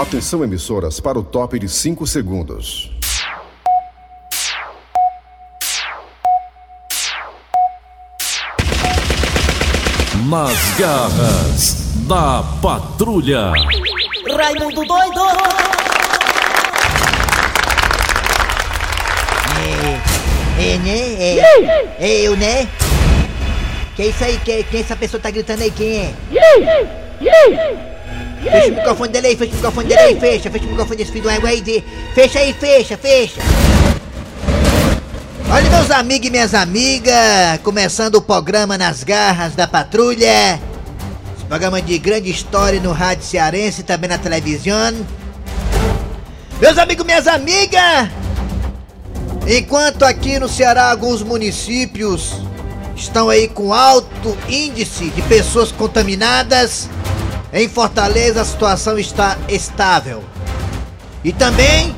Atenção emissoras para o top de 5 segundos. Nas garras da patrulha. Raimundo doido! É, né? É, é eu, né? Que isso aí? Que, quem essa pessoa tá gritando aí? Quem é? Fecha o microfone dele aí, fecha o microfone dele aí, fecha, fecha o microfone desse filho do aí, fecha aí, fecha, fecha. Olha, meus amigos e minhas amigas, começando o programa Nas Garras da Patrulha. Esse programa de grande história no rádio cearense e também na televisão. Meus amigos e minhas amigas, enquanto aqui no Ceará alguns municípios estão aí com alto índice de pessoas contaminadas, em Fortaleza a situação está estável. E também,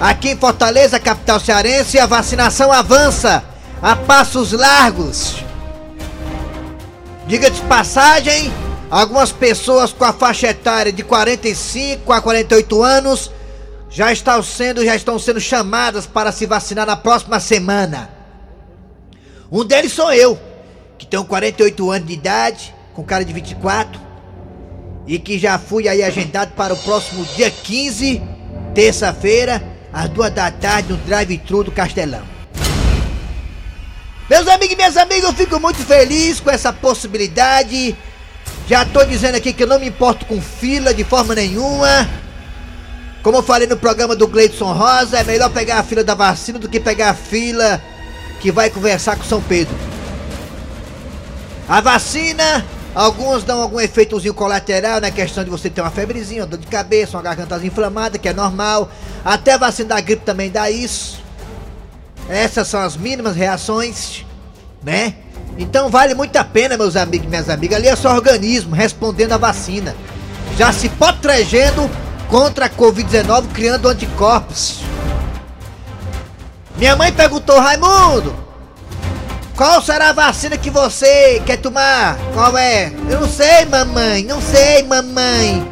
aqui em Fortaleza, capital cearense, a vacinação avança a passos largos. Diga de passagem, algumas pessoas com a faixa etária de 45 a 48 anos já estão sendo, já estão sendo chamadas para se vacinar na próxima semana. Um deles sou eu, que tenho 48 anos de idade, com cara de 24, e que já fui aí agendado para o próximo dia 15, terça-feira, às duas da tarde, no drive-thru do Castelão. Meus amigos e minhas amigas, eu fico muito feliz com essa possibilidade. Já tô dizendo aqui que eu não me importo com fila de forma nenhuma. Como eu falei no programa do Gleidson Rosa, é melhor pegar a fila da vacina do que pegar a fila que vai conversar com São Pedro. A vacina, alguns dão algum efeitozinho colateral na questão de você ter uma febrezinha, uma dor de cabeça, uma garganta inflamada, que é normal. Até a vacina da gripe também dá isso. Essas são as mínimas reações, né? Então vale muito a pena, meus amigos e minhas amigas. Ali é seu organismo respondendo à vacina. Já se protegendo contra a Covid-19, criando anticorpos. Minha mãe perguntou, Raimundo, qual será a vacina que você quer tomar? Qual é? Eu não sei, mamãe, não sei, mamãe.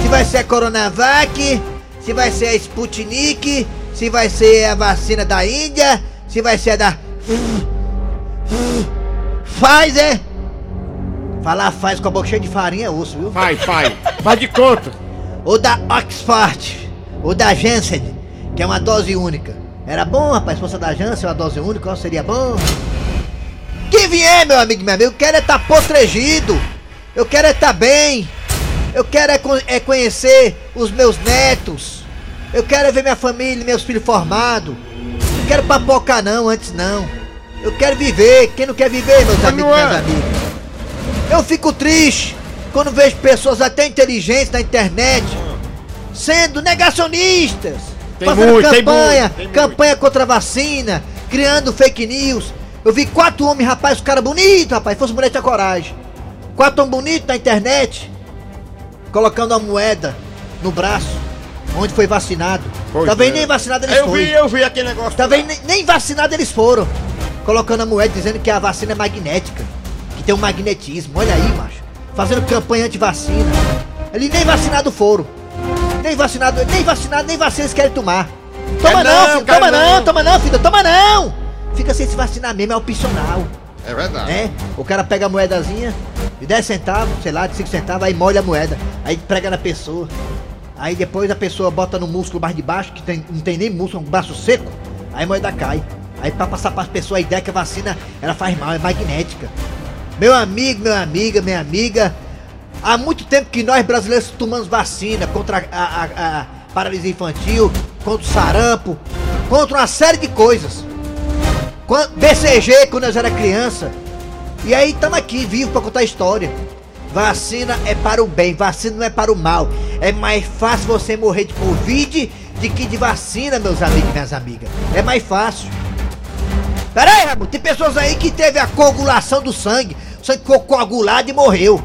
Se vai ser a Coronavac, se vai ser a Sputnik, se vai ser a vacina da Índia, se vai ser a da. Pfizer. Falar faz com a boca cheia de farinha é osso, viu? Pai, pai, faz de conta. Ou da Oxford, ou da Janssen, que é uma dose única. Era bom, rapaz, se fosse a da Janssen, uma dose única, qual seria bom? Quem vier, meu amigo, meu amigo, eu quero é estar tá protegido. Eu quero é estar tá bem. Eu quero é, é, conhecer os meus netos. Eu quero é ver minha família, meus filhos formados. Não quero papocar não, antes não. Eu quero viver. Quem não quer viver, meus amigos, minhas amigas? Eu fico triste quando vejo pessoas até inteligentes na internet sendo negacionistas, Tem fazendo muito, tem campanha, muito, tem campanha contra a vacina, criando fake news. Eu vi quatro homens, rapaz, os caras bonitos, rapaz, fosse mulher tinha coragem. Quatro homens bonitos na internet, colocando a moeda no braço, onde foi vacinado. Pois tá vendo? é. Nem vacinado eles Eu foram. vi, eu vi aquele negócio. Tá vendo? Nem, nem vacinado eles foram. Colocando a moeda dizendo que a vacina é magnética. Que tem um magnetismo. Olha aí, macho. Fazendo campanha anti-vacina. Eles nem vacinado foram. Nem vacinado, nem vacinado, nem vacina eles querem tomar. Toma Quer não, não, filho, toma não, não. toma não, filho, toma não! Fica sem se vacinar mesmo, é opcional. É verdade. né? O cara pega a moedazinha de 10 centavos, sei lá, de 5 centavos, aí molha a moeda, aí prega na pessoa. Aí depois a pessoa bota no músculo mais de baixo, que tem- não tem nem músculo, é um braço seco, aí a moeda cai. Aí pra passar para as pessoas a ideia que a vacina ela faz mal, é magnética. Meu amigo, meu amiga, minha amiga, há muito tempo que nós brasileiros tomamos vacina contra a, a- a paralisia infantil, contra o sarampo, contra uma série de coisas. BCG quando nós era criança. E aí estamos aqui, vivos para contar a história. Vacina é para o bem, vacina não é para o mal. É mais fácil você morrer de Covid do que de vacina, meus amigos e minhas amigas. É mais fácil. Pera aí, tem pessoas aí que teve a coagulação do sangue. O sangue ficou coagulado e morreu.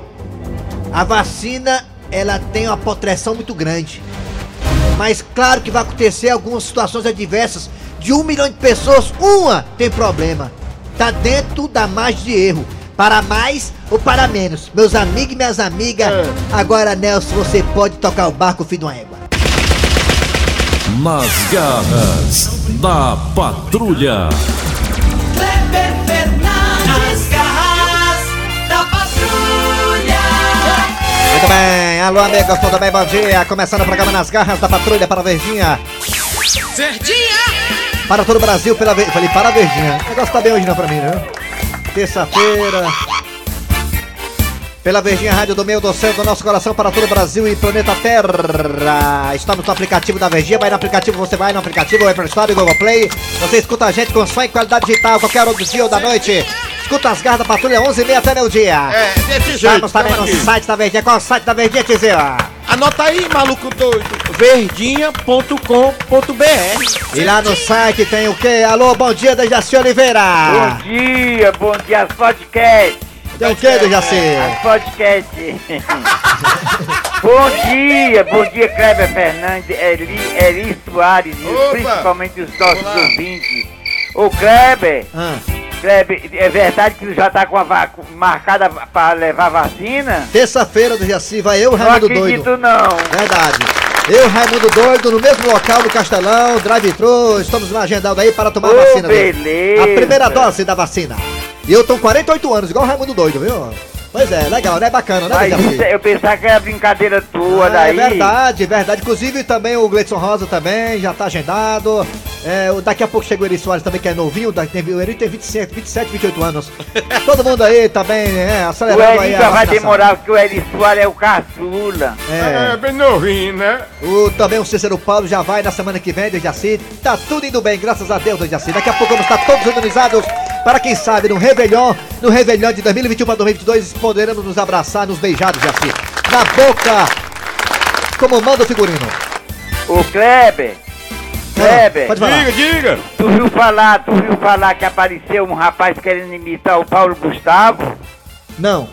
A vacina, ela tem uma proteção muito grande. Mas claro que vai acontecer algumas situações adversas. De um milhão de pessoas, uma tem problema. Tá dentro da margem de erro. Para mais ou para menos. Meus amigos e minhas amigas. É. Agora, Nelson, você pode tocar o barco, filho de uma égua. Nas garras da patrulha. Kleber Fernandes, garras da patrulha. Muito bem, alô amigos, tudo bem? Bom dia. Começando o programa Nas Garras da Patrulha para a Verdinha. Verdinha. Para todo o Brasil, pela Ver- Falei, para a Verdinha. O negócio tá bem hoje não pra mim, né? Terça-feira. Pela Verdinha Rádio do meio do céu do nosso coração para todo o Brasil e planeta Terra. Estamos no aplicativo da Verdinha. Vai no aplicativo, você vai no aplicativo, Apple Store e Google Play. Você escuta a gente com som em qualidade digital, qualquer hora do dia ou da noite. Escuta as garras da patrulha 11h30 até meio-dia. É, desse jeito. Estamos também no aqui. site da Verdinha. Qual é o site da Verdinha, Tizio? Anota aí, maluco doido. Verdinha.com.br E lá no site tem o quê? Alô, bom dia, Dejaci Oliveira. Bom dia, bom dia, as podcast. Tem o quê, Dejaci? As podcast. bom dia, bom dia, Kleber Fernandes, Eli, Eli Soares, Opa! principalmente os nossos Olá. ouvintes. Ô Kleber, Ah, Kleber, é verdade que tu já tá com a vac... marcada pra levar vacina? Terça-feira do Jaci, vai eu, Não Raimundo acredito Doido. não. Verdade. Eu, Raimundo Doido, no mesmo local do Castelão, drive-thru, estamos agendando aí para tomar a Ô, vacina. viu? beleza. A primeira dose da vacina. E eu tô com 48 anos, igual o Raimundo Doido, viu? Pois é, legal, né? Bacana, né, Mas isso é- eu pensava que era brincadeira tua Ah, daí. É verdade, verdade. Inclusive também o Gleidson Rosa também, já tá agendado. É, o- daqui a pouco chega o Eri Soares também, que é novinho. da- tem- O Eri tem 27, 27, 28 anos. Todo mundo aí também, é, O acelerando aí a só vai demorar porque o Eli Soares é o caçula. É, É. bem novinho, né? O, também o Cícero Paulo já vai na semana que vem, Dejaci. Tá tudo indo bem, graças a Deus, Dejaci. Daqui a pouco vamos estar todos imunizados para quem sabe no Réveillon, no Réveillon de 2021 para 2022, poderemos nos abraçar, nos beijar, Dejaci. Na boca, como manda o figurino. Ô Kleber, Kleber, Ah, Pode falar. Diga, diga. tu viu falar, tu viu falar que apareceu um rapaz querendo imitar o Paulo Gustavo? Não,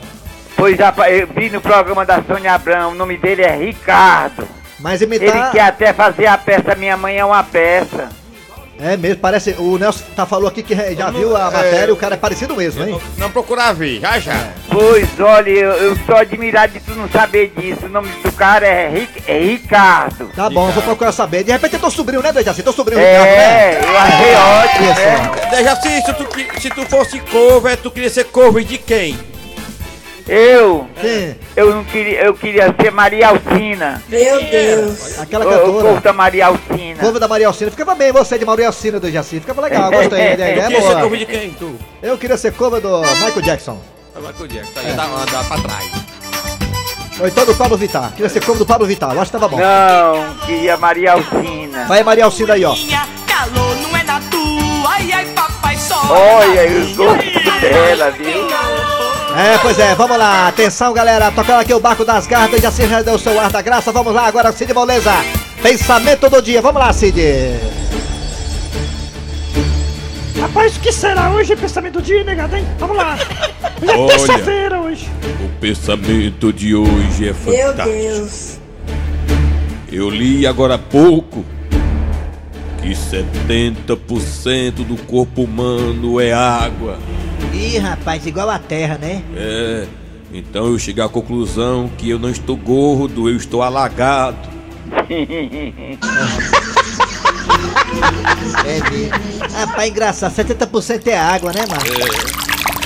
Pois eu vi no programa da Sônia Abrão, o nome dele é Ricardo. mas Ele imitar... quer até fazer a peça Minha Mãe é uma peça. É mesmo, parece. O Nelson tá, falou aqui que já viu a É. matéria, o cara é parecido mesmo, hein? Não, não procurar ver, já já. Pois olha, eu, eu tô admirado de tu não saber disso. O nome do cara é, Ric- é Ricardo. Tá bom, vou procurar saber. De repente é teu sobrinho, né, Dejaci? Teu sobrinho Ricardo, né? É, eu achei ótimo, Isso. né? Deixa assim, se tu, se tu fosse cover, tu queria ser cover de quem? Eu, Sim, eu não queria, eu queria ser Maria Alcina. Meu Deus. aquela O, o cantora. povo da Maria Alcina. Cover da Maria Alcina. Ficava bem você de Maria Alcina do Jaci. Ficava legal, gostei. Tu é queria ser boa. cover de quem, tu? Eu queria ser cover do Michael Jackson. Vai com o Jack, tá aí, dá, dá pra trás. Ou então do Pablo Vittar. Queria ser cover do Pablo Vittar. Eu acho que tava bom. Não, queria Maria Alcina. Vai Maria Alcina aí, ó. Calor não é na tua. Ai, ai, papai só. Olha aí os gostos dela, viu? É, pois é, vamos lá. Atenção, galera. Tocando aqui o barco das garras. Já já deu o seu ar da graça. Vamos lá agora, Cid Moleza. Pensamento do dia. Vamos lá, Cid. Rapaz, o que será hoje pensamento do dia, negado, hein? Vamos lá. Hoje é terça-feira hoje. O pensamento de hoje é Meu fantástico. Deus. Eu li agora há pouco que 70% do corpo humano é água. Ih, rapaz, igual a terra, né? É, então eu cheguei à conclusão que eu não estou gordo, eu estou alagado. É mesmo. Rapaz, engraçado, 70% é água, né, mano?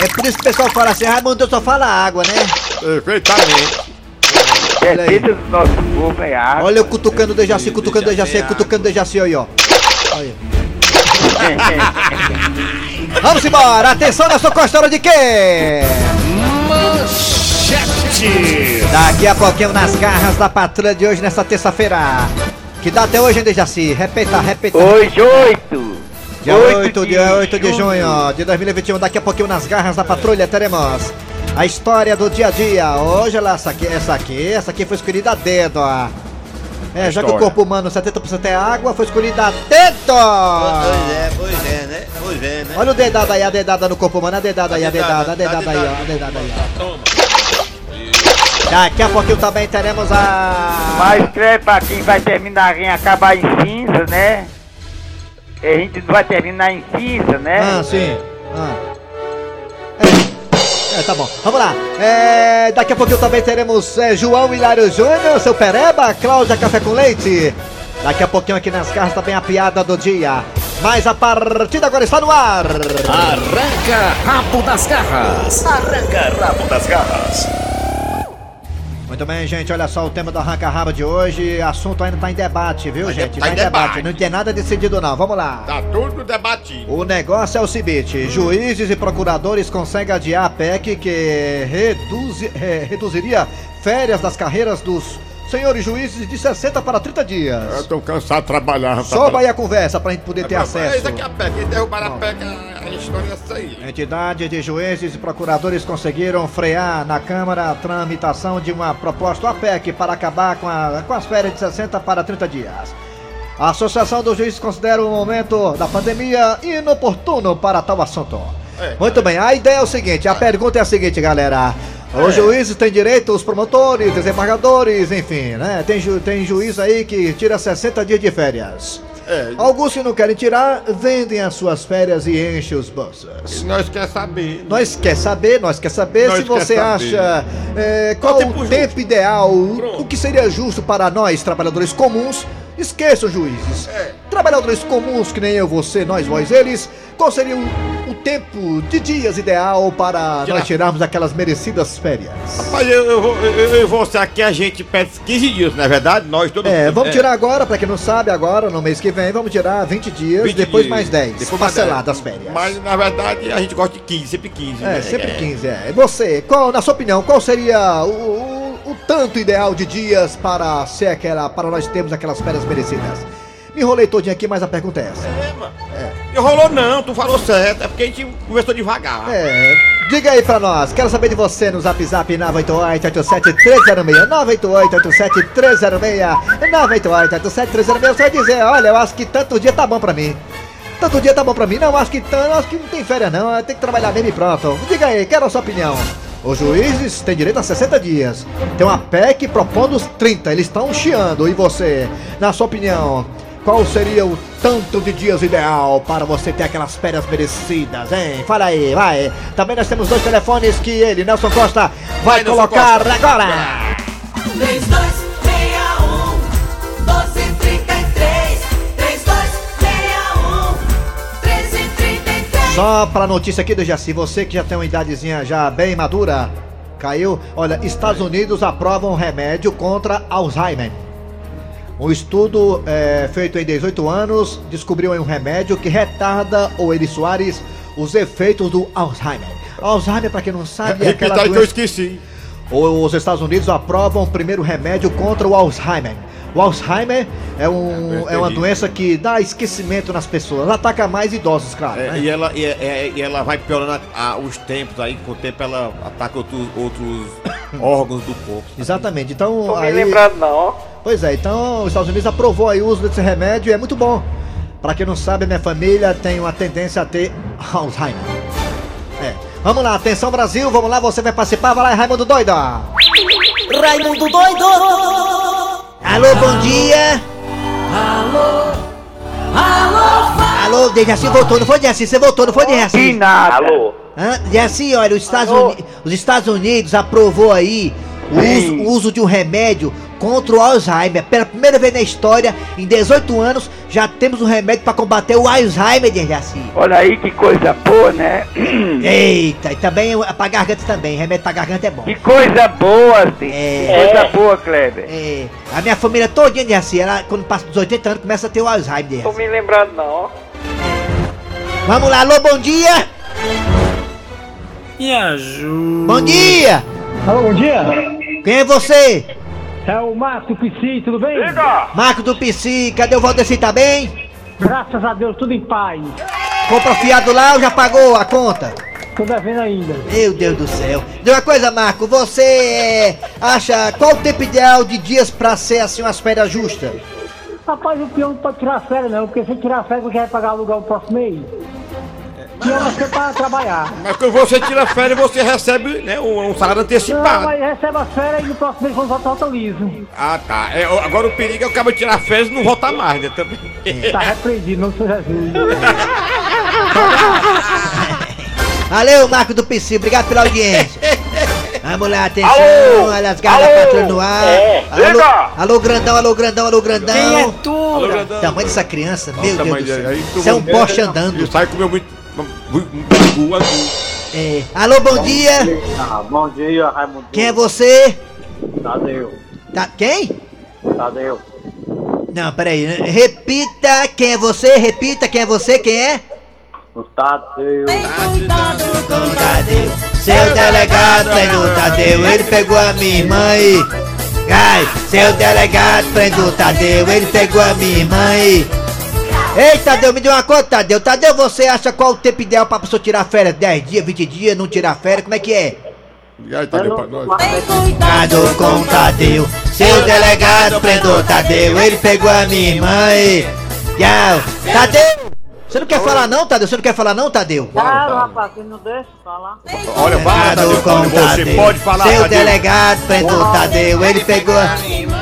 É. por isso que o pessoal fala assim, Raimundo só fala água, né? Perfeitamente. Olha aí. 70 do nosso povo é água. Olha eu cutucando o Dejaci, cutucando o Dejaci, cutucando o Dejaci aí, ó. Olha. Vamos embora, atenção nessa costura de quê? Manchete! Daqui a pouquinho nas garras da patrulha de hoje, nessa terça-feira. Que dá até hoje, hein, Dejaci? Repita, repita. Hoje, 8. Dia 8, dia 8 de junho de 2021, daqui a pouquinho nas garras da patrulha teremos a história do dia a dia. Hoje ela, essa aqui, essa aqui, essa aqui foi escolhida a dedo. ó. É, já que o corpo humano 70% é água, foi escolhida a dedo. pois é? Pois é, né? Olha o dedado aí, a dedada no corpo humano, a dedada aí, a dedada, a dedada aí, ó, a dedada aí, ó. Daqui a pouquinho também teremos a... Mas escreve pra quem vai terminar em acabar em cinza, né? A gente não vai terminar em cinza, né? Ah, sim. Ah. É. É, tá bom. Vamos lá. É, daqui a pouquinho também teremos é, João Hilário Júnior, seu Pereba, Cláudia Café com Leite. Daqui a pouquinho aqui nas garras também a piada do dia. Mas a partida agora está no ar. Arranca rabo das garras. Arranca rabo das garras. Muito bem, gente, olha só o tema do Arranca Raba de hoje. Assunto ainda está em debate, viu, gente? tá em debate. Não tem nada decidido, não. Vamos lá. Tá tudo debatido. O negócio é o seguinte: juízes e procuradores conseguem adiar a PEC que reduzi- re- reduziria férias das carreiras dos senhores juízes de 60 para 30 dias. Eu tô cansado de trabalhar, rapaz. Soba aí a conversa pra gente poder ter acesso. Isso aqui é a PEC, eles derrubaram a PEC, a história é aí. Entidades de juízes e procuradores conseguiram frear na Câmara a tramitação de uma proposta APEC para acabar com, a- com as férias de 60 para 30 dias. A Associação dos Juízes considera o momento da pandemia inoportuno para tal assunto. Muito bem, a ideia é o seguinte, a pergunta é a seguinte, galera. Os juízes têm direito, os promotores, desembargadores, enfim, né? Tem, ju tem juiz aí que tira 60 dias de férias. É. Alguns que não querem tirar, vendem as suas férias e enchem os bolsos. Nós quer saber. Nós quer saber, nós quer saber Nós se quer você saber. acha é, qual Qual o tempo ideal, o que seria justo para nós, trabalhadores comuns. Esqueçam, juízes. É. Trabalhadores comuns, que nem eu, você, nós, vós, eles. Qual seria o, o tempo de dias ideal para Tirar- nós tirarmos aquelas merecidas férias? Rapaz, eu, eu, vou- eu, eu e você aqui, a gente pede 15 dias, não é verdade? Nós todos. É, vamos tirar agora, pra quem não sabe, agora, no mês que vem, vamos tirar 20 dias, 20 depois dias. mais 10. Depois mais parceladas 10. as férias. Mas na verdade a gente gosta de 15, sempre 15. É, né? sempre 15, é. E Você, qual, na sua opinião, qual seria o tanto ideal de dias para ser aquela, para nós termos aquelas férias merecidas? Me enrolei todinho aqui, mas a pergunta é essa. É, mano. Não rolou não, tu falou certo, é porque a gente conversou devagar. É, diga aí pra nós, quero saber de você no zap zap 988-87306, 988-87306, 988-87306, você vai dizer, olha, eu acho que tanto dia tá bom pra mim. Tanto dia tá bom pra mim, não, acho que, acho que não tem férias não, tem que trabalhar mesmo e pronto. Diga aí, quero a sua opinião. Os juízes têm direito a 60 dias. Tem uma PEC propondo os 30, eles estão chiando. E você, na sua opinião, qual seria o tanto de dias ideal para você ter aquelas férias merecidas, hein? Fala aí, vai. Também nós temos dois telefones que ele, Nelson Costa, vai, Vai, Nelson colocar Costa. agora. 3261 Só pra notícia aqui do Jaci, você que já tem uma idadezinha já bem madura, caiu. Olha, Estados Unidos aprovam um remédio contra Alzheimer. Um estudo é, feito em 18 anos descobriu um remédio que retarda, ou Eri Soares, os efeitos do Alzheimer. Alzheimer, pra quem não sabe, é aquela Repita aí que eu doença... esqueci. Os Estados Unidos aprovam o primeiro remédio contra o Alzheimer. O Alzheimer é, um, É, é uma doença que dá esquecimento nas pessoas. Ela ataca mais idosos, claro. É, né? e, ela, e, é- e ela vai piorando a- a- os tempos aí, com o tempo ela ataca outros, outros órgãos do corpo. Exatamente. Então, me aí, lembrando não. pois é, então os Estados Unidos aprovou aí o uso desse remédio e é muito bom. Pra quem não sabe, minha família tem uma tendência a ter Alzheimer. É. Vamos lá, atenção Brasil, vamos lá, você vai participar, vai lá, Raimundo Doida. Raimundo doido Alô, bom dia. Alô Alô, Dejaci voltou, não foi Dejaci? Você voltou, não foi Que Dejaci? nada. Alô? Hã? Dejaci, olha, os Estados, Alô? Uni- os Estados Unidos aprovou aí o uso, o uso de um remédio contra o Alzheimer. Pela primeira vez na história, em 18 anos, já temos um remédio pra combater o Alzheimer, Dejaci. Olha aí que coisa boa, né? Eita, e também é pra garganta também, remédio pra garganta é bom. Que coisa boa, assim. É. Que coisa boa, Kleber. É, a minha família todinha, Dejaci, ela quando passa dos 80 anos começa a ter o Alzheimer, Tô Dejaci. me lembrando não. Vamos lá, alô, bom dia! Me ajuda. Bom dia! Alô, bom dia. Quem é você? É o Márcio Psi, tudo bem? Marco do PC, cadê o Valdeci, tá bem? Graças a Deus, tudo em paz. Compra fiado lá ou já pagou a conta? Tô devendo ainda. Meu Deus do céu. Diga uma coisa, Marco, você é, acha qual o tempo ideal de dias pra ser assim umas férias justas? Rapaz, o peão não pode tirar férias não, porque se tirar férias, você vai pagar aluguel no próximo mês. Vai ser pra trabalhar. Mas quando você tira férias, você recebe né, um, um salário Não, antecipado. mas recebe as férias e no próximo mês volta, volta liso. Ah, tá. É, agora o perigo é o cara tirar férias e não voltar mais, né? Também. Tá repreendido, não sou Jesus. Valeu, Marco do PC, obrigado pela audiência. Vamos lá, atenção, Alô? olha as garras Alô? da patrulha no ar. É. Alô, alô, grandão, alô, grandão, alô, grandão. Quem é tu? Alô, grandão. Tamanho dessa criança, meu Deus do céu. Isso é um poste andando. Sai comeu muito. É. Alô, bom dia. Ah, bom dia, Raimundo. Quem é você? Tadeu. Tá, quem? Tadeu. Não, peraí. Repita quem é você, repita quem é você, quem é? O Tadeu. Com Tadeu. Seu delegado prende o Tadeu, ele pegou a minha irmã e. Ai, seu delegado prende o Tadeu, ele pegou a minha irmã e. Ei, Tadeu, me dê uma conta, Tadeu. Tadeu, você acha qual o tempo ideal pra pessoa tirar férias? 10 dias, 20 dias, não tirar férias? Como é que é? E aí, Tadeu, pra nós. Cuidado com o Tadeu, seu delegado prendeu o Tadeu, ele pegou a minha irmã e. Tchau. Tadeu! Você não quer falar não, Tadeu? Você não quer falar não, Tadeu? Claro, rapaz, você não deixa falar. Olha, Cuidado Tadeu, com você Tadeu. pode falar, Seu Tadeu. delegado prendeu o Tadeu, ele pegou a...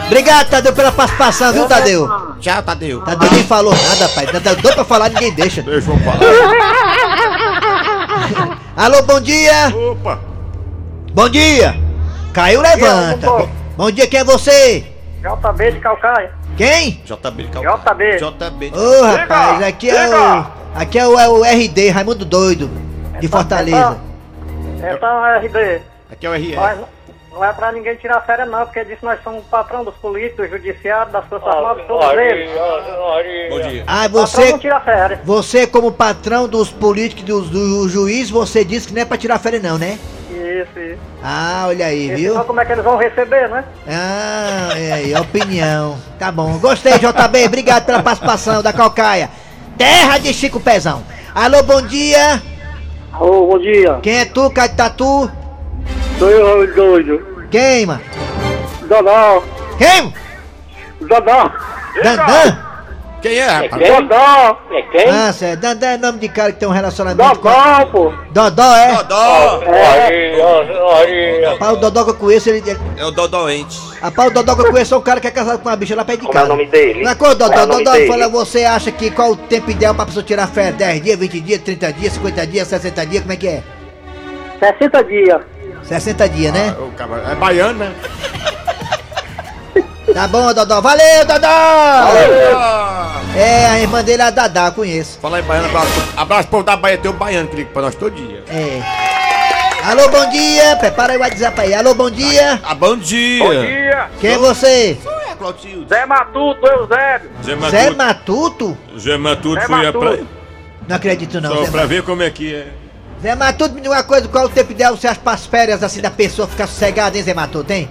Obrigado, Tadeu, pela participação, viu, Tadeu? Tchau, Tadeu. Tadeu nem falou nada, pai. Deu pra falar, ninguém deixa. Deixa eu falar. Alô, bom dia! Opa. Bom dia! Caiu, levanta. bom. Bom, dia, quem é você? JB de Calcaia. Quem? JB, JB. JB. Ô, rapaz, aqui é o... Aqui é o, é o RD, Raimundo Doido, de Fortaleza. Então, RD. Aqui é o RR. Não é pra ninguém tirar férias não, porque disso nós somos patrão dos políticos, do judiciário, das forças armadas, todos eles. Bom dia. Ah, você... não tira férias. Você, como patrão dos políticos e dos, do juiz, você disse que não é pra tirar férias não, né? Isso, isso. Ah, olha aí, viu? senão como é que eles vão receber, né? Ah, é aí, opinião. Tá bom. Gostei, JB. Obrigado pela participação da Calcaia. Terra de Chico Pezão. Alô, bom dia. Ô, bom dia. Quem é tu, cara Sou eu, doido. Quem, mano? Dodó. Quem? Dodó. Dandan? Quem é, rapaz? Dodó. É quem? Ah, certo. Dandan é nome de cara que tem um relacionamento com... Dodó, pô. Dodó, é? Dodó. Rapaz, o Dodó que eu conheço, ele... É o Dodoente. Rapaz, o Dodó que eu conheço é um cara que é casado com uma bicha lá perto de Como é casa. o nome dele? É qual, Dodó? Qual é o nome Dodó, dele? fala, você acha que qual o tempo ideal pra pessoa tirar férias? 10 dias, 20 dias, 30 dias, 50 dias, 60 dias, como é que é? 60 dias. 60 dias, né? O cara é baiano, né? Tá bom, Dodó. Valeu, Dodó! É, a irmã dele é a Dadá, eu conheço. Fala aí, baiano. Abraço, abraço pro povo da Bahia. Tem um baiano que liga pra nós todo dia. É. Alô, bom dia. Prepara aí o WhatsApp aí. Alô, bom dia. Ah, bom dia. dia. Quem é você? É, Clotilde. Zé Matuto, Eusébio. Zé Zé Matuto. Matuto? Zé Matuto Zé foi a Matuto. praia. Não acredito não, Só Zé pra ver como é que é. Zé Matuto, me diga uma coisa. Qual o tempo ideal você acha pras férias assim da pessoa ficar sossegada, hein, Zé Matuto, hein?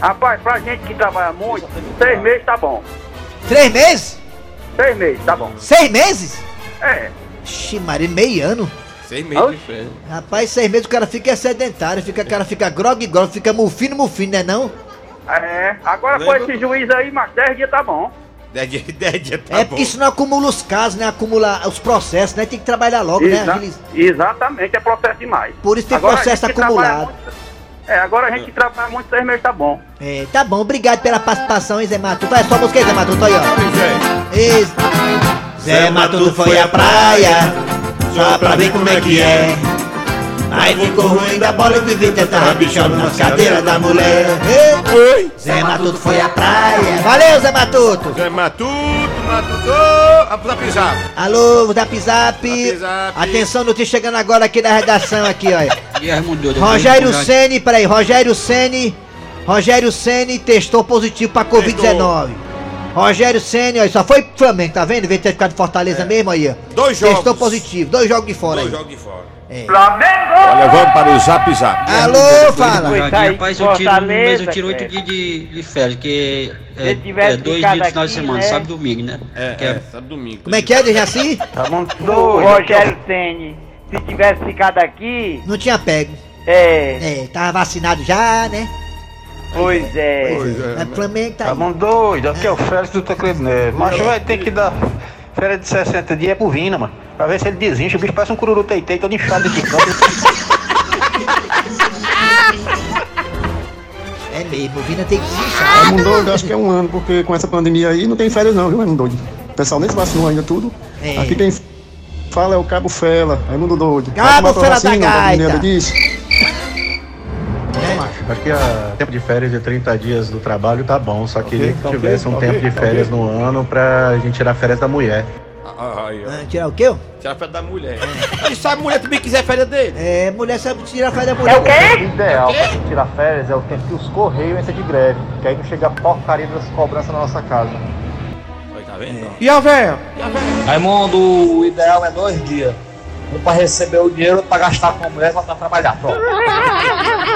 Rapaz, pra gente que trabalha muito, seis meses tá bom. Três meses? Seis meses tá bom. Seis meses? É. Ixi, Maria, meio ano. Seis meses de férias. Rapaz, seis meses o cara fica é sedentário, fica, o cara fica grog grog, fica mufino mufino, né não? É. Agora com esse juiz aí, mais dez dias tá bom. Dez dias, dez dias, tá é bom. porque senão acumula os casos, né? Acumula os processos, né? Tem que trabalhar logo, né? Exa- Agiliza- Exatamente, é processo demais. Por isso tem Agora processo acumulado. muito- é, agora a gente que trabalha muito, seis meses tá bom. É, tá bom, obrigado pela participação, hein, Zé Matuto. Vai, só busquei, Zé Matuto, aí, ó. Zé Matuto foi à praia, só pra ver como é que é. Aí ficou ruim da bola e o Vivita tava bichando nas cadeiras da mulher. Ei, Zé Matuto foi à praia. Valeu, Zé Matuto. Zé Matuto, Matuto. Lá pisar. Alô, Zap Zap. Zap Zap. Atenção, notícia chegando agora aqui da redação aqui, eu Rogério Ceni, peraí, Rogério Ceni, Rogério Ceni testou positivo pra Covid-19. Rogério Ceni, olha, só foi pro Flamengo, tá vendo? Em vez de ter ficado em Fortaleza mesmo aí, ó. É. Dois jogos. Testou positivo, dois jogos de fora Dois aí. jogos de fora. Olha, vamos para o Zap Zap. Alô, fala. Rapaz, eu tiro, mas eu tiro oito dias de, de férias, que é, Se tivesse é dois dias de final de semana, né? sábado e domingo, né? É, Que é, sabe domingo. Como é que é, Dejaci? Do Rogério Ceni. Se tivesse ficado aqui, Não tinha pego. é. É, tava vacinado já, né? Pois é. Pois é, Mas? Flamengo tá aí. Vamos doido, aqui é o Félix do Tecledo Neves. Mas vai ter que dar férias de 60 dias é pro Vina, mano. Pra ver se ele desincha. O bicho parece um cururu teitei, todo inchado de campo. É mesmo, o Vina tem que se inchar. Raimundo doido, acho que é um ano, porque com essa pandemia aí não tem férias não, viu, Raimundo doido? O pessoal nem se vacinou ainda tudo. É. Aqui quem fala é o Cabo Fela, Raimundo doido. Cabo Fela da vacina, gaita. Disse. Acho que o tempo de férias de 30 dias do trabalho tá bom, só queria que tá ok, tivesse um tá tempo de férias no ano pra gente tirar férias da mulher. Ah, tirar o quê? Tirar férias da mulher. E se a mulher também quiser férias dele? É, mulher sabe tirar férias da mulher. O ideal pra gente tirar férias é o tempo que os Correios entram de greve, que aí não chega a porcaria das cobranças na nossa casa. Tá vendo? E a véia? Raimundo, o ideal é dois dias. Um pra receber o dinheiro, outro pra gastar com a mulher e pra trabalhar. Pronto.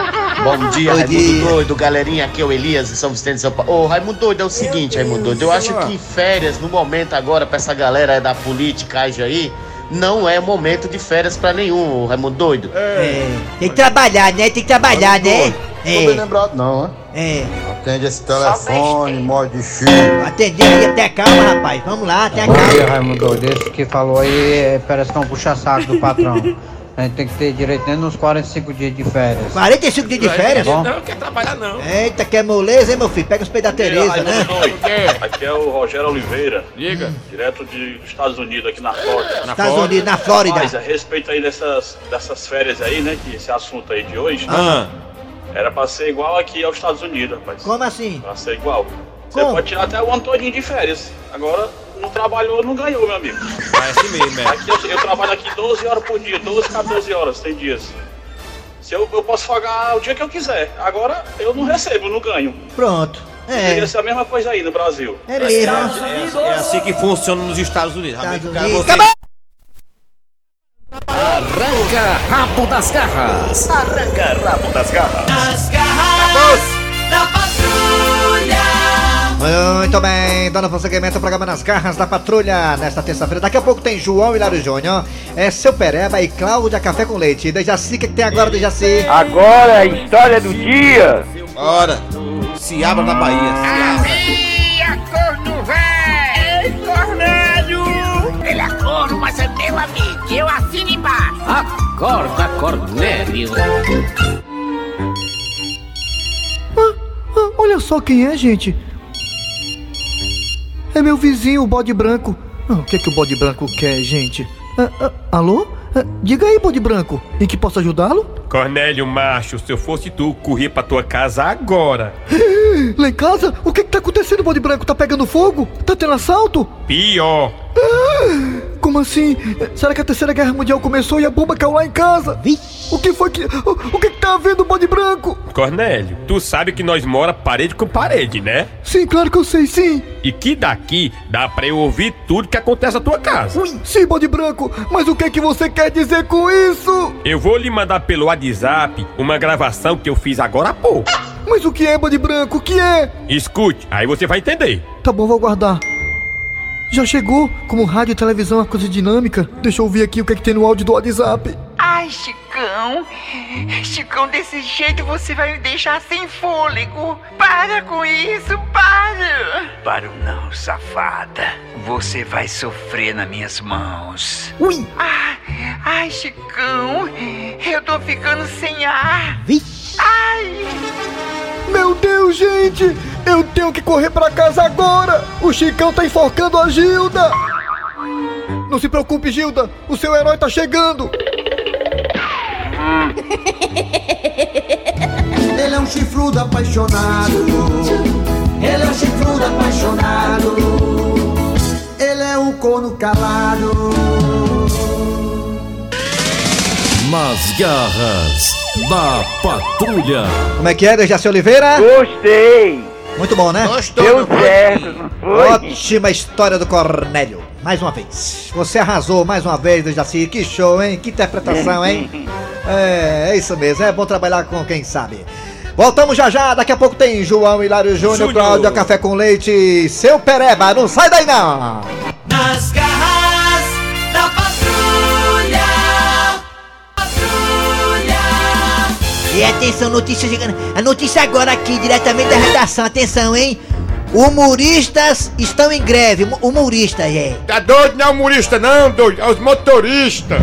Bom dia, Bom Raimundo dia. Doido, galerinha, aqui é o Elias de São Vicente de São Paulo. Ô, Raimundo Doido, é o seguinte, Raimundo Doido, eu acho que férias, no momento agora, pra essa galera da politicagem aí, não é momento de férias pra nenhum, Raimundo Doido. É, tem que trabalhar, né? Tem que trabalhar, né? Tô bem É, lembrado não, né? é. Atende esse telefone, mod de X. Atender aí, até calma, rapaz. Vamos lá, até Bom dia, calma. Raimundo. Desse que falou aí é, parece que é um puxa-saco do patrão. A gente tem que ter direito dentro nos 45 dias de férias. 45 dias de férias? Bom. Não quer trabalhar, não. Eita, que é moleza, hein, meu filho? Pega os peitos da Tereza, né? Aqui é o Rogério Oliveira. Diga. Direto de- dos Estados Unidos, aqui na Flórida. Estados Unidos, na Flórida. Mas a respeito aí dessas, dessas férias aí, né? Que esse assunto aí de hoje. Ah. Era pra ser igual aqui aos Estados Unidos, rapaz. Como assim? Pra ser igual. Você Como? pode tirar até o ano todinho de férias. Agora, não trabalhou, não ganhou, meu amigo. É assim mesmo, é. Aqui eu, eu trabalho aqui 12 horas por dia, 12, 14 horas, tem dias. Se eu, eu posso folgar o dia que eu quiser. Agora eu não recebo, não ganho. Pronto. É. Deveria ser a mesma coisa aí no Brasil. É mesmo. É, é assim que funciona nos Estados Unidos. Estados Unidos. Acabou! Arranca rabo das garras. Arranca rabo das garras. Nas garras Muito bem, dando prosseguimento ao programa Nas Garras da Patrulha nesta terça-feira. Daqui a pouco tem João Hilário Júnior, é seu Pereba e Cláudia Café com Leite. Dejaci, o que, que tem agora, Dejaci? Agora a história do dia. Bora. Se abra na Bahia. Havia corno velho! Ei, Cornélio! Ele é corno, mas é meu amigo. Eu assino embaixo. Acorda, Cornélio. Ah, olha só quem é, gente. É meu vizinho, o bode branco. Ah, o que é que o bode branco quer, gente? Ah, ah, alô? Ah, diga aí, bode branco. Em que posso ajudá-lo? Cornélio Macho, se eu fosse tu, corria pra tua casa agora. Lá em casa? O que que tá acontecendo, bode branco? Tá pegando fogo? Tá tendo assalto? Pior. Como assim? Será que a terceira guerra mundial começou e a bomba caiu lá em casa? O que foi que. O, o que que tá havendo, bode branco? Cornélio, tu sabe que nós mora parede com parede, né? Sim, claro que eu sei, sim. E que daqui dá pra eu ouvir tudo que acontece na tua casa. Sim, bode branco. Mas o que é que você quer dizer com isso? Eu vou lhe mandar pelo WhatsApp uma gravação que eu fiz agora há pouco. Mas o que é, bode branco? O que é? Escute, aí você vai entender. Tá bom, vou guardar. Já chegou? Como rádio e televisão é uma coisa dinâmica? Deixa eu ouvir aqui o que é que tem no áudio do WhatsApp. Ai, Chicão. Chicão, desse jeito você vai me deixar sem fôlego. Para com isso, para. Paro não, safada. Você vai sofrer nas minhas mãos. Ui! Ah, ai, Chicão. Eu tô ficando sem ar. Ai. Meu Deus, gente! Eu tenho que correr pra casa agora! O Chicão tá enforcando a Gilda! Não se preocupe, Gilda! O seu herói tá chegando! Ele é um chifrudo apaixonado. Ele é um chifrudo apaixonado. Ele é um corno calado. Nas garras da patrulha. Como é que é, Dejaci Oliveira? Gostei. Muito bom, né? Deu certo, não foi? Ótima história do Cornélio. Mais uma vez. Você arrasou mais uma vez, Dejaci. Que show, hein? Que interpretação, hein? É, é isso mesmo. É bom trabalhar com quem sabe. Voltamos já já. Daqui a pouco tem João Hilário Júnior. Cláudia Café com Leite. Seu Pereba. Não sai daí, não. E atenção, notícia chegando. A notícia agora aqui, diretamente da redação. Atenção, hein? Humoristas estão em greve. Humo- Humoristas, é. Tá doido, não é humorista não, doido, é os motoristas.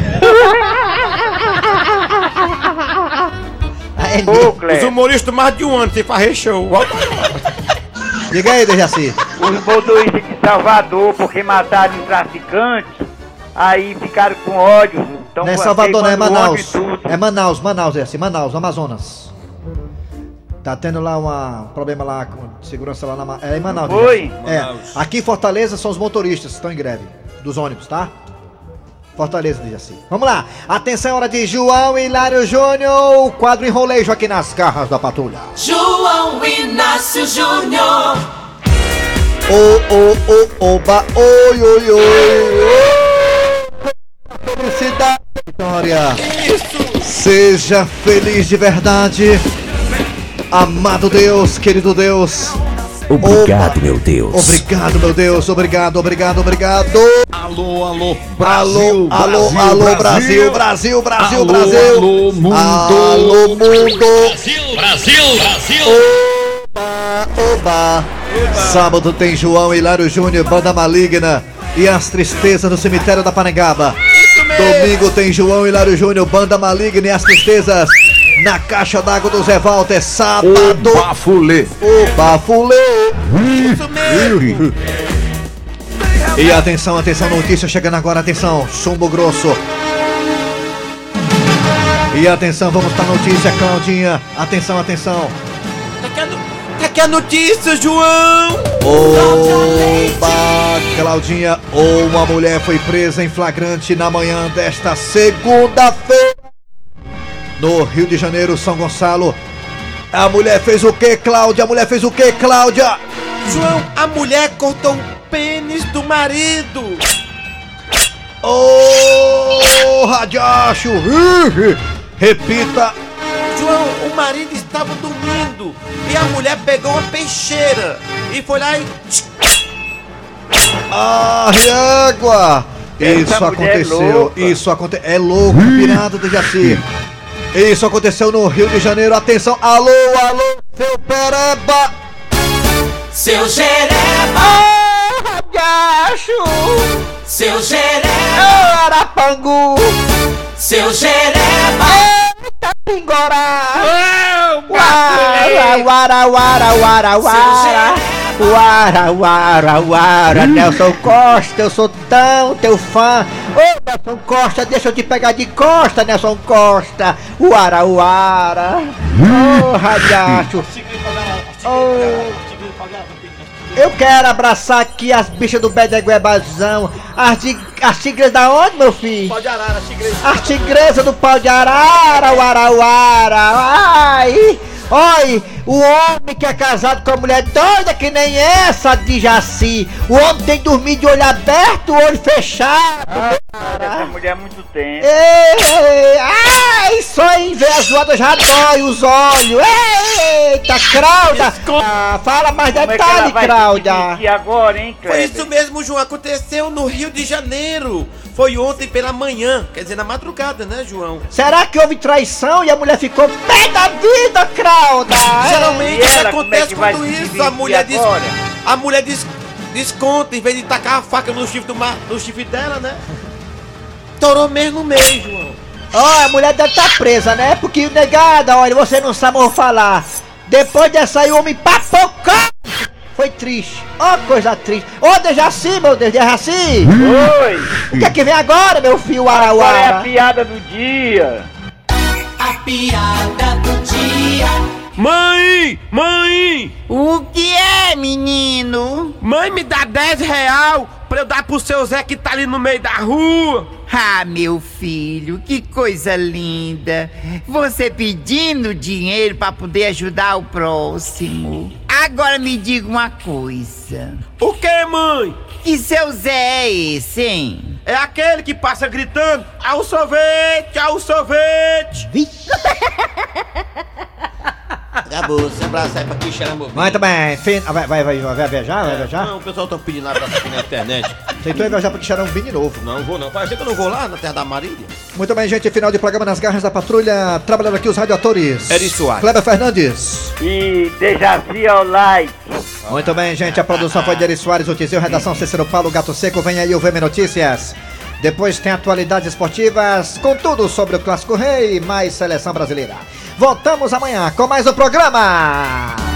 Cleber. os humoristas mais de um ano sem fazer show. Diga aí, Dejaci. Os motoristas de Salvador, porque mataram um traficante, aí ficaram com ódio. Então, Não é Salvador, não é Manaus. É Manaus, Manaus, é assim, Manaus, Amazonas. Tá tendo lá uma- um problema lá com segurança lá na é, em Manaus. Foi? É. Manaus. Aqui em Fortaleza são os motoristas que estão em greve dos ônibus, tá? Fortaleza diz assim. Vamos lá. Atenção, hora de João Hilário Júnior. O quadro enrolejo aqui nas garras da patrulha. João Inácio Júnior. Ô, ô, ô, oba, oi, oi, oi. Felicidade, Vitória. Seja feliz de verdade. Amado Deus, querido Deus. Obrigado, meu Deus. Obrigado, meu Deus. Obrigado, obrigado, obrigado. Alô, alô, Alô, alô, alô, Brasil, Brasil, Brasil, Alô, Brasil. alô, mundo. Alô, mundo. Brasil, Brasil. Oba, oba. Sábado tem João Hilário Júnior, Banda Maligna e as Tristezas do Cemitério da Panegaba. Domingo tem João Hilário Júnior, Banda Maligna e as Tristezas na Caixa d'Água do Zé Walter. Sábado. Bafulê. O Bafulê. E atenção, atenção, notícia chegando agora, atenção, chumbo grosso. E atenção, vamos pra notícia, Claudinha. Atenção, atenção. Aqui a notícia, João! Oba, Claudinha, ou uma mulher foi presa em flagrante na manhã desta segunda-feira no Rio de Janeiro, São Gonçalo. A mulher fez o que, Cláudia? A mulher fez o que, Cláudia? João, a mulher cortou o pênis do marido! Ô, radiacho! Ih, Repita! João, o marido estava dormindo e a mulher pegou uma peixeira e foi lá e. Ah, égua! Isso é aconteceu, louca. isso aconteceu. É louco, pirado do Jaci. Isso aconteceu no Rio de Janeiro. Atenção, alô, alô, seu pereba! Seu Jereba. Radiacho! Seu Jereba. Arapangu! Seu Jereba. Pingorá! Wara, wara, wara, wara, wara. Wara, wara, wara. Nelson Costa, eu sou tão teu fã. Ô, Nelson Costa, deixa eu te pegar de costa, Nelson Costa. Wara, wara. Ô, radiacho. Ô. Eu quero abraçar aqui as bichas do Bedeguebazão. As, de, as tigres da onde, meu filho? Pau de arara, tigresa. As tigresas do pau de arara, uarauara, ai! Oi, o homem que é casado com a mulher doida que nem essa de Jaci. O homem tem que dormir de olho aberto, olho fechado. Essa mulher há muito tempo. Ei, ai, só em ver a zoada já dói os olhos. Eita, Crauda! Ah, fala mais Como é detalhe, se Crauda. divertir agora, hein, Foi Kleber? isso mesmo, João. Aconteceu no Rio de Janeiro. Foi ontem pela manhã, quer dizer, na madrugada, né, João? Será que houve traição e a mulher ficou pé da vida, Crauda? Geralmente isso é acontece vai quando isso. A mulher diz. A mulher diz, desconta, em vez de tacar a faca no chifre, do mar, no chifre dela, né? Torou mesmo no meio, João. Ó, a mulher deve estar presa, né? Porque, negada, olha, você não sabe mais falar. Depois dessa aí, o homem papocou. Foi triste. Ó, coisa triste. Ô, Dejaci, meu Deus, Dejaci. Oi! O que é que vem agora, meu filho Agora é a Arauara? piada do dia. A piada do dia. Mãe! Mãe! O que é, menino? Mãe, me dá 10 real pra eu dar pro seu Zé que tá ali no meio da rua. Ah, meu filho, que coisa linda. Você pedindo dinheiro pra poder ajudar o próximo. Agora me diga uma coisa. O que, mãe? Que seu Zé é esse, hein? É aquele que passa gritando: ao sorvete, ao sorvete. Acabou, sem abraçar aí pra que xerambo. Muito bem, fin... ah, vai, vai, vai, vai viajar? Vai viajar? Não, o pessoal tá pedindo abraço aqui na internet. Tentou viajar pra Quixarambi de novo. Não vou não. Parece que eu não vou lá na Terra da Marília. Muito bem, gente, final de programa nas garras da patrulha. Trabalhando aqui os radioatores. Eri Soares. Kleber Fernandes. E Dejaci ao like. Muito bem, gente. A produção foi de Eri Soares, o Tizil, redação Cícero Paulo, Gato Seco. Vem aí o VM Notícias. Depois tem atualidades esportivas, com tudo sobre o Clássico Rei e mais seleção brasileira. Voltamos amanhã com mais um programa.